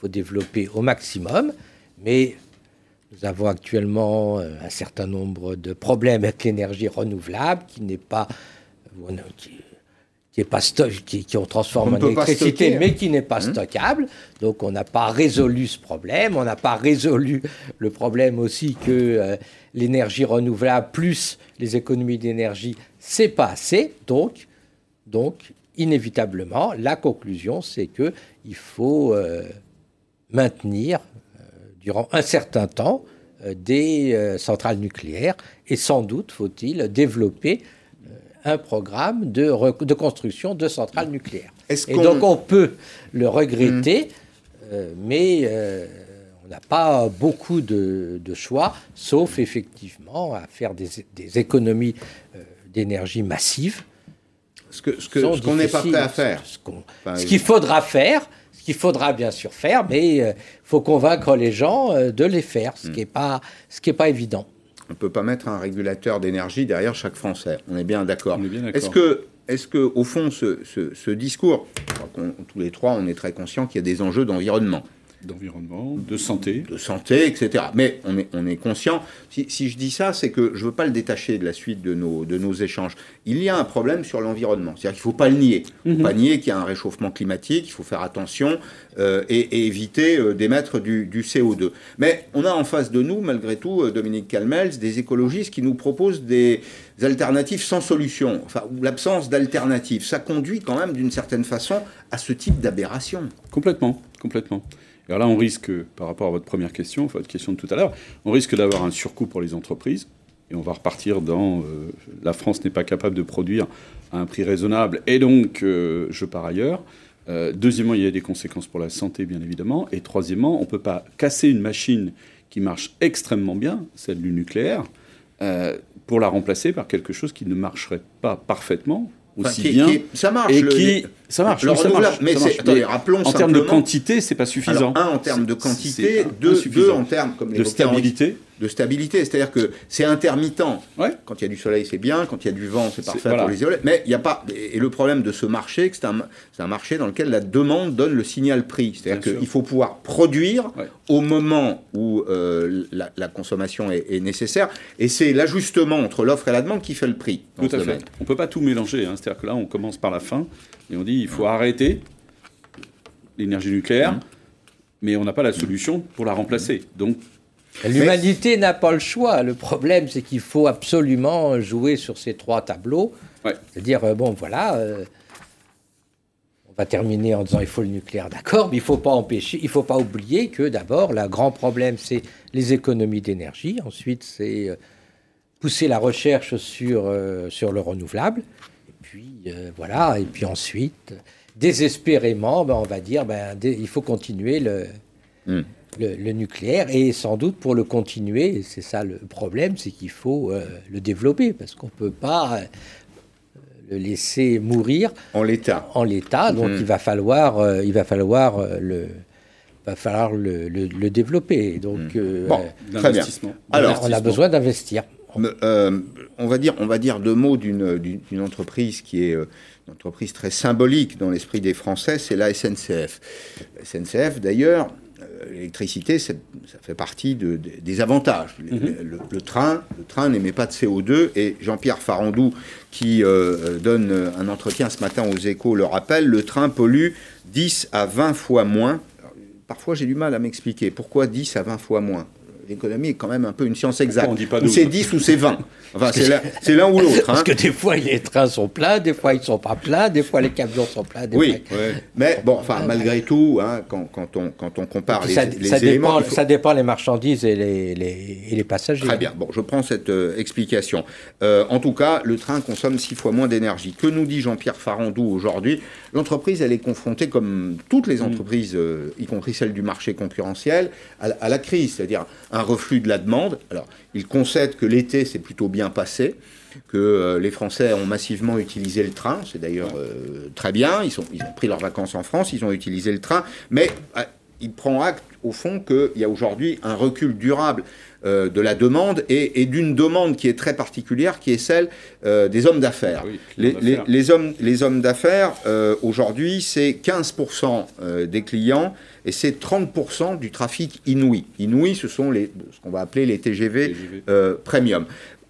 faut développer au maximum, mais nous avons actuellement euh, un certain nombre de problèmes avec l'énergie renouvelable qui n'est pas qui, est pas qui, qui, on transforme en électricité, mais qui n'est pas hein stockable. Donc on n'a pas résolu ce problème. On n'a pas résolu le problème aussi que euh, l'énergie renouvelable plus les économies d'énergie, c'est pas assez. Donc, donc inévitablement, la conclusion, c'est que il faut euh, maintenir euh, durant un certain temps euh, des centrales nucléaires et sans doute faut-il développer un programme de, de, construction de centrales nucléaires. Et donc on peut le regretter, mmh. mais on n'a pas beaucoup de, choix, sauf effectivement à faire des, des économies d'énergie massives. Ce qu'on ce qu'on n'est pas prêt à faire. Ce qu'il faudra faire, qu'il faudra bien sûr faire, mais il euh, faut convaincre les gens euh, de les faire, ce qui n'est pas, ce qui est pas évident. On ne peut pas mettre un régulateur d'énergie derrière chaque Français. On est bien d'accord. Est-ce que, est que, au fond, ce, ce, ce discours, tous les trois, on est très conscient qu'il y a des enjeux d'environnement d'environnement, de santé. De santé, etc. Mais on est, on est conscient, si, si je dis ça, c'est que je ne veux pas le détacher de la suite de nos, de nos échanges. Il y a un problème sur l'environnement, c'est-à-dire qu'il ne faut pas le nier. Il ne faut mhm. pas nier qu'il y a un réchauffement climatique, il faut faire attention euh, et, éviter euh, d'émettre du, du, CO2. Mais on a en face de nous, malgré tout, euh, Dominique Calmels, des écologistes qui nous proposent des alternatives sans solution, enfin, ou l'absence d'alternatives. Ça conduit quand même d'une certaine façon à ce type d'aberration. Complètement, complètement. Alors là, on risque, par rapport à votre première question, votre question de tout à l'heure, on risque d'avoir un surcoût pour les entreprises, et on va repartir dans la France n'est pas capable de produire à un prix raisonnable, et donc je pars ailleurs. deuxièmement, il y a des conséquences pour la santé, bien évidemment. Et troisièmement, on ne peut pas casser une machine qui marche extrêmement bien, celle du nucléaire, pour la remplacer par quelque chose qui ne marcherait pas parfaitement aussi bien. ça marche. Et qui, ça marche. ça marche mais, rappelons en termes de quantité, c'est pas suffisant. un en termes de quantité, deux, deux en termes comme de stabilité de stabilité. C'est-à-dire que c'est intermittent. Quand il y a du soleil, c'est bien. Quand il y a du vent, c'est parfait pour les isoler. Mais il n'y a pas. Et le problème de ce marché, c'est un, un, marché dans lequel la demande donne le signal prix. C'est-à-dire qu'il faut pouvoir produire au moment où euh, la, consommation est, nécessaire. Et c'est l'ajustement entre l'offre et la demande qui fait le prix. Tout à fait. On ne peut pas tout mélanger. Hein. C'est-à-dire que là, on commence par la fin et on dit il faut arrêter l'énergie nucléaire. Mais on n'a pas la solution pour la remplacer. Donc L'humanité n'a pas le choix. Le problème, c'est qu'il faut absolument jouer sur ces trois tableaux. C'est-à-dire, euh, bon, voilà, euh, on va terminer en disant il faut le nucléaire, d'accord, mais il ne faut pas empêcher, il faut pas oublier que d'abord, le grand problème, c'est les économies d'énergie. Ensuite, c'est euh, pousser la recherche sur, sur le renouvelable. Et puis, voilà, et puis ensuite, désespérément, ben, on va dire, ben, il faut continuer le... Hmm le, nucléaire et sans doute pour le continuer, c'est ça le problème, c'est qu'il faut euh, le développer parce qu'on ne peut pas euh, le laisser mourir en l'état. En l'état, donc mhm. il va falloir, euh, il va falloir le va falloir le, le, développer. Donc, mhm. bon, très bien. Alors, on a besoin d'investir. On va dire, on va dire deux mots d'une entreprise qui est une entreprise très symbolique dans l'esprit des Français, c'est la SNCF. La SNCF, d'ailleurs, l'électricité, ça fait partie des avantages. Mhm. le, train, le train n'émet pas de CO2 et Jean-Pierre Farandou, qui euh, donne un entretien ce matin aux Échos, le rappelle, le train pollue 10 à 20 fois moins. parfois, j'ai du mal à m'expliquer pourquoi 10 à 20 fois moins? L'économie est quand même un peu une science exacte. ou c'est 10 ou c'est 20. Enfin, c'est l'un ou l'autre. Parce hein. que des fois, les trains sont pleins, des fois, ils ne sont pas pleins, des fois, les camions sont pleins. oui, mais bon, enfin, malgré tout, hein, quand, quand, on, quand on compare les, ça, les ça éléments... Dépend, Ça dépend les marchandises et les, les, et les passagers. Très bien, bon, je prends cette euh, explication. Euh, en tout cas, le train consomme six fois moins d'énergie. Que nous dit Jean-Pierre Farandou aujourd'hui? L'entreprise, elle est confrontée, comme toutes les mm. entreprises, euh, y compris celles du marché concurrentiel, à, à la crise, c'est-à-dire un reflux de la demande. Alors, il concède que l'été s'est plutôt bien passé, que euh, les Français ont massivement utilisé le train, c'est d'ailleurs euh, très bien, ils, ils ont pris leurs vacances en France, ils ont utilisé le train, mais euh, il prend acte au fond qu'il y a aujourd'hui un recul durable de la demande et, d'une demande qui est très particulière, qui est celle des hommes d'affaires. les, hommes, les hommes d'affaires, aujourd'hui, c'est 15% des clients et c'est 30% du trafic inouï. Inouï, ce sont les, ce qu'on va appeler les TGV, euh, premium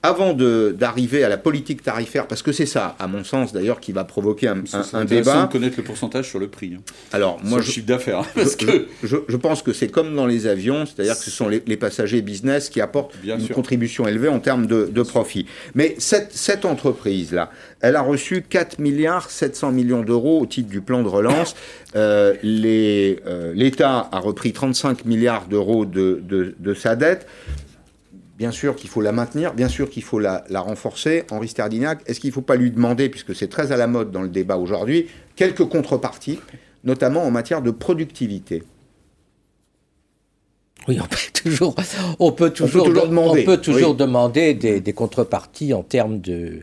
avant d'arriver à la politique tarifaire, parce que c'est ça, à mon sens d'ailleurs, qui va provoquer un, un, un débat. de connaître le pourcentage sur le prix. Hein. Alors, moi, je, chiffre d'affaires. Hein, que... Je, pense que c'est comme dans les avions, c'est-à-dire que ce sont les, passagers business qui apportent une contribution élevée en termes de, profit. Mais cette, cette entreprise-là, elle a reçu 4 milliards 700 millions d'euros au titre du plan de relance. Euh, euh, L'État a repris 35 milliards d'euros de, de, de sa dette. Bien sûr qu'il faut la maintenir, bien sûr qu'il faut la, renforcer. Henri Sterdignac, est-ce qu'il ne faut pas lui demander, puisque c'est très à la mode dans le débat aujourd'hui, quelques contreparties, notamment en matière de productivité? Oui, on peut toujours, on peut toujours, demander, on peut toujours demander des, contreparties en termes de,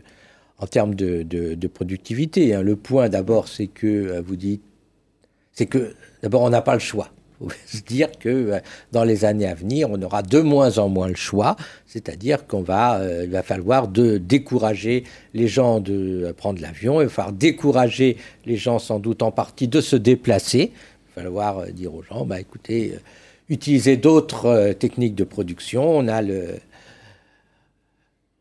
en termes de, productivité. Hein. Le point d'abord, c'est que euh, vous dites, c'est que d'abord on n'a pas le choix se dire que euh, dans les années à venir, on aura de moins en moins le choix, c'est-à-dire qu'on va, euh, il va falloir de décourager les gens de prendre l'avion, il va falloir décourager les gens sans doute en partie de se déplacer, il va falloir euh, dire aux gens, bah écoutez, utilisez d'autres techniques de production, on a le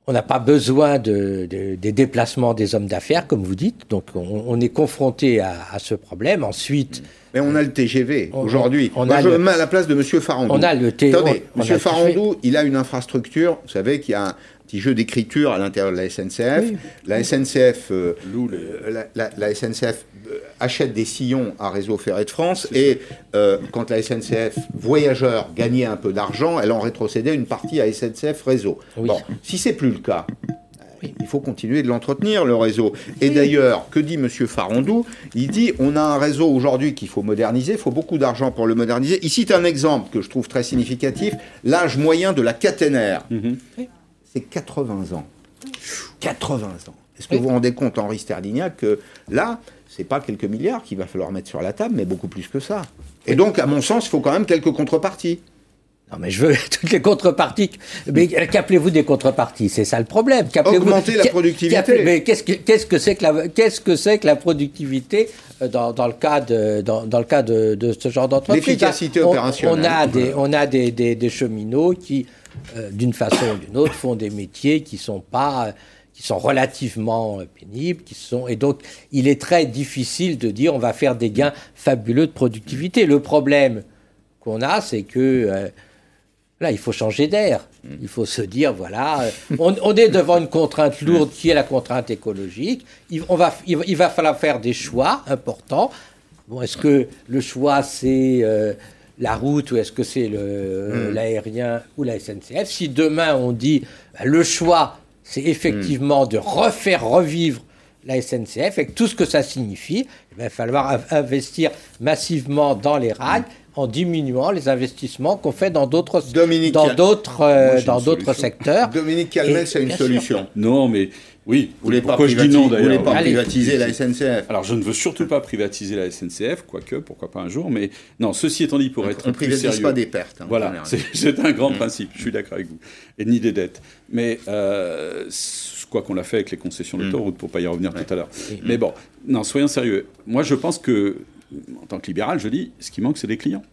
on n'a pas besoin de, des déplacements des hommes d'affaires, comme vous dites. Donc, on, est confronté à, ce problème. Ensuite. Mais on a le TGV aujourd'hui. On, a je me mets à la place de M. Farandou. On a le TGV. Attendez, M. Farandou, il a une infrastructure. Vous savez qu'il y a petit jeu d'écriture à l'intérieur de la SNCF. La SNCF, euh, la, SNCF achète des sillons à Réseau Ferré de France et euh, quand la SNCF Voyageurs gagnait un peu d'argent, elle en rétrocédait une partie à SNCF Réseau. Bon, si c'est plus le cas, il faut continuer de l'entretenir, le réseau. Et d'ailleurs, que dit M. Farandou? Il dit on a un réseau aujourd'hui qu'il faut moderniser, il faut beaucoup d'argent pour le moderniser. Il cite un exemple que je trouve très significatif l'âge moyen de la caténaire. Mhm. C'est 80 ans. 80 ans. Est-ce que vous vous rendez compte, Henri Sterdignac, que là, c'est pas quelques milliards qu'il va falloir mettre sur la table, mais beaucoup plus que ça. Et donc, à mon sens, il faut quand même quelques contreparties. Non, mais je veux toutes les contreparties. Mais qu'appelez-vous des contreparties? C'est ça le problème. Augmenter la productivité. Mais qu'est-ce que c'est que, la, qu'est-ce que, c'est que la productivité euh, dans, dans, le cas de, dans, dans le cas de, de ce genre d'entreprise? L'efficacité opérationnelle. On a des, on a des, des, des cheminots qui, euh, d'une façon ou d'une autre, font des métiers qui sont pas qui sont relativement euh, pénibles, qui sont et donc il est très difficile de dire on va faire des gains fabuleux de productivité. Le problème qu'on a, c'est que Là, il faut changer d'air. Il faut se dire, voilà, euh, on, est devant une contrainte lourde qui est la contrainte écologique. Il, on va, il, va falloir faire des choix importants. Bon, est-ce que le choix, c'est euh, la route ou est-ce que c'est mm. l'aérien ou la SNCF Si demain, on dit, bah, le choix, c'est effectivement de refaire revivre la SNCF et tout ce que ça signifie, il va falloir investir massivement dans les rails en diminuant les investissements qu'on fait dans d'autres dans d'autres euh, dans d'autres secteurs. Dominique Calmet, c'est une solution. Non, mais oui. Vous voulez pas je dis non voulez pas privatiser la SNCF Alors je ne veux surtout pas privatiser la SNCF, quoique pourquoi pas un jour. Mais non, ceci étant dit, pour être on ne privatise pas des pertes. Hein, voilà, c'est un grand mm. principe. Je suis d'accord avec vous, et ni des dettes. Mais euh, quoi qu'on l'a fait avec les concessions mm. d'autoroute, pour pas y revenir tout à l'heure. Mais bon, non, soyons sérieux. Moi, je pense que en tant que libéral, je dis, ce qui manque, c'est des clients.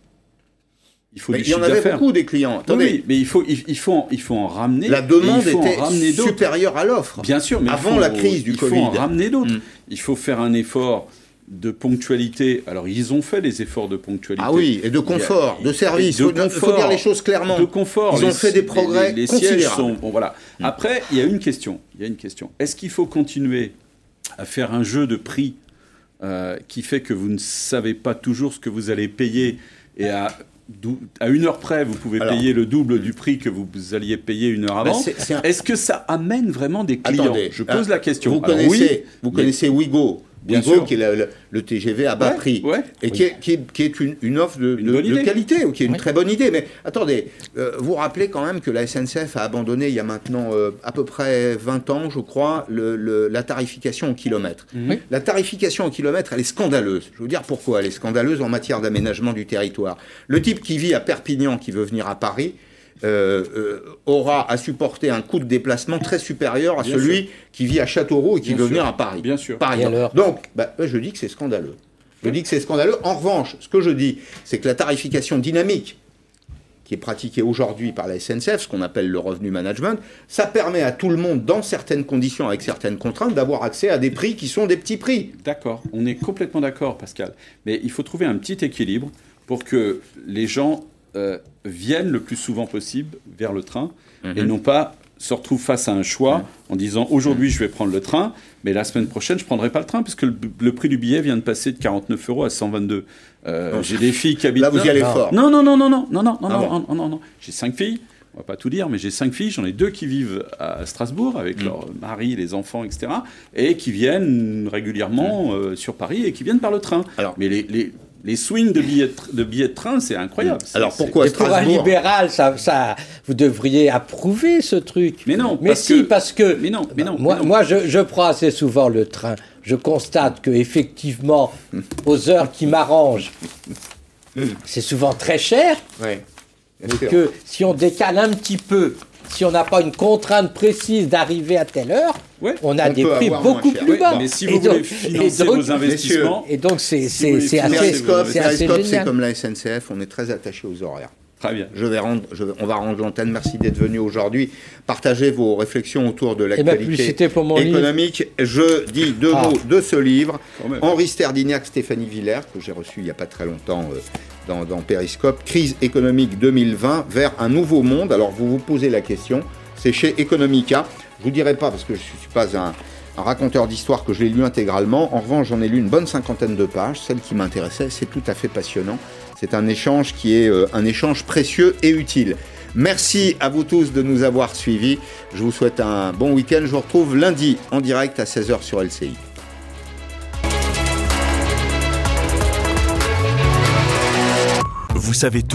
Il faut mais il y en avait beaucoup des clients. oui, mais il faut, il, faut, il faut en ramener. La demande était supérieure à l'offre. Bien sûr, mais avant la crise du Covid. Il faut en ramener d'autres. Mm. Il faut faire un effort de ponctualité. Alors, ils ont fait des efforts de ponctualité. Ah oui, et de confort, de service. Il faut, dire les choses clairement. De confort. Ils ont fait des progrès les, sièges sont. Bon, voilà. Mm. Après, il y a une question. Il y a une question. Est-ce qu'il faut continuer à faire un jeu de prix euh, qui fait que vous ne savez pas toujours ce que vous allez payer et à à une heure près, vous pouvez payer le double du prix que vous alliez payer une heure bah, avant. Est-ce que ça amène vraiment des clients? Je pose la question. Vous connaissez, vous connaissez Wigo Bien sûr. qui est le, TGV à bas prix, et qui, est, qui, est, une, offre de, qualité, ou qui est une très bonne idée. Mais attendez, euh, vous rappelez quand même que la SNCF a abandonné il y a maintenant euh, à peu près 20 ans, je crois, le, la tarification au kilomètre. La tarification au kilomètre, elle est scandaleuse. Je vais vous dire pourquoi elle est scandaleuse en matière d'aménagement du territoire? Le type qui vit à Perpignan, qui veut venir à Paris, euh, euh, aura à supporter un coût de déplacement très supérieur à celui qui vit à Châteauroux et qui veut venir à Paris. Bien sûr. Par exemple. Donc, bah, je dis que c'est scandaleux. Je dis que c'est scandaleux. En revanche, ce que je dis, c'est que la tarification dynamique qui est pratiquée aujourd'hui par la SNCF, ce qu'on appelle le revenu management, ça permet à tout le monde, dans certaines conditions, avec certaines contraintes, d'avoir accès à des prix qui sont des petits prix. D'accord, on est complètement d'accord, Pascal. Mais il faut trouver un petit équilibre pour que les gens euh, viennent le plus souvent possible vers le train mmh. et non pas se retrouvent face à un choix mmh. en disant aujourd'hui mmh. je vais prendre le train, mais la semaine prochaine je ne prendrai pas le train parce que le, le prix du billet vient de passer de 49 euros à 122. Euh, j'ai des filles qui habitent là. vous y allez non. fort. Non non non non non non non ah non, bon. non non non. J'ai cinq filles. On va pas tout dire, mais j'ai cinq filles, j'en ai deux qui vivent à Strasbourg avec mm. leur mari, les enfants, etc., et qui viennent régulièrement mm. euh, sur Paris et qui viennent par le train. Alors, mais les, les les swings de billets de, billets de train, c'est incroyable. Alors pourquoi Strasbourg Pour un libéral, ça, ça, vous devriez approuver ce truc. Mais non, mais si, parce que. Mais non, mais non. Moi, moi je, je, prends assez souvent le train. Je constate que effectivement, aux heures qui m'arrangent, c'est souvent très cher. Oui. Et que si on décale un petit peu si on n'a pas une contrainte précise d'arriver à telle heure, on a des prix beaucoup plus bas. mais si vous voulez financer vos investissements... Et donc, c'est assez, assez génial. C'est comme la SNCF, on est très attaché aux horaires. Très bien. Je vais rendre, on va rendre l'antenne. Merci d'être venu aujourd'hui. Partagez vos réflexions autour de eh ben, l'actualité économique. Je dis deux ah. mots de ce livre. Henri Sterdignac, Stéphanie Villers, que j'ai reçu il n'y a pas très longtemps euh, dans, Periscope. Crise économique 2020 vers un nouveau monde. Alors vous vous posez la question. C'est chez Economica. Je vous dirai pas parce que je ne suis pas un, un raconteur d'histoire que je l'ai lu intégralement. En revanche, j'en ai lu une bonne cinquantaine de pages. Celle qui m'intéressait, c'est tout à fait passionnant. C'est un échange qui est euh, un échange précieux et utile. Merci à vous tous de nous avoir suivis. Je vous souhaite un bon week-end. Je vous retrouve lundi en direct à 16h sur LCI. Vous savez tout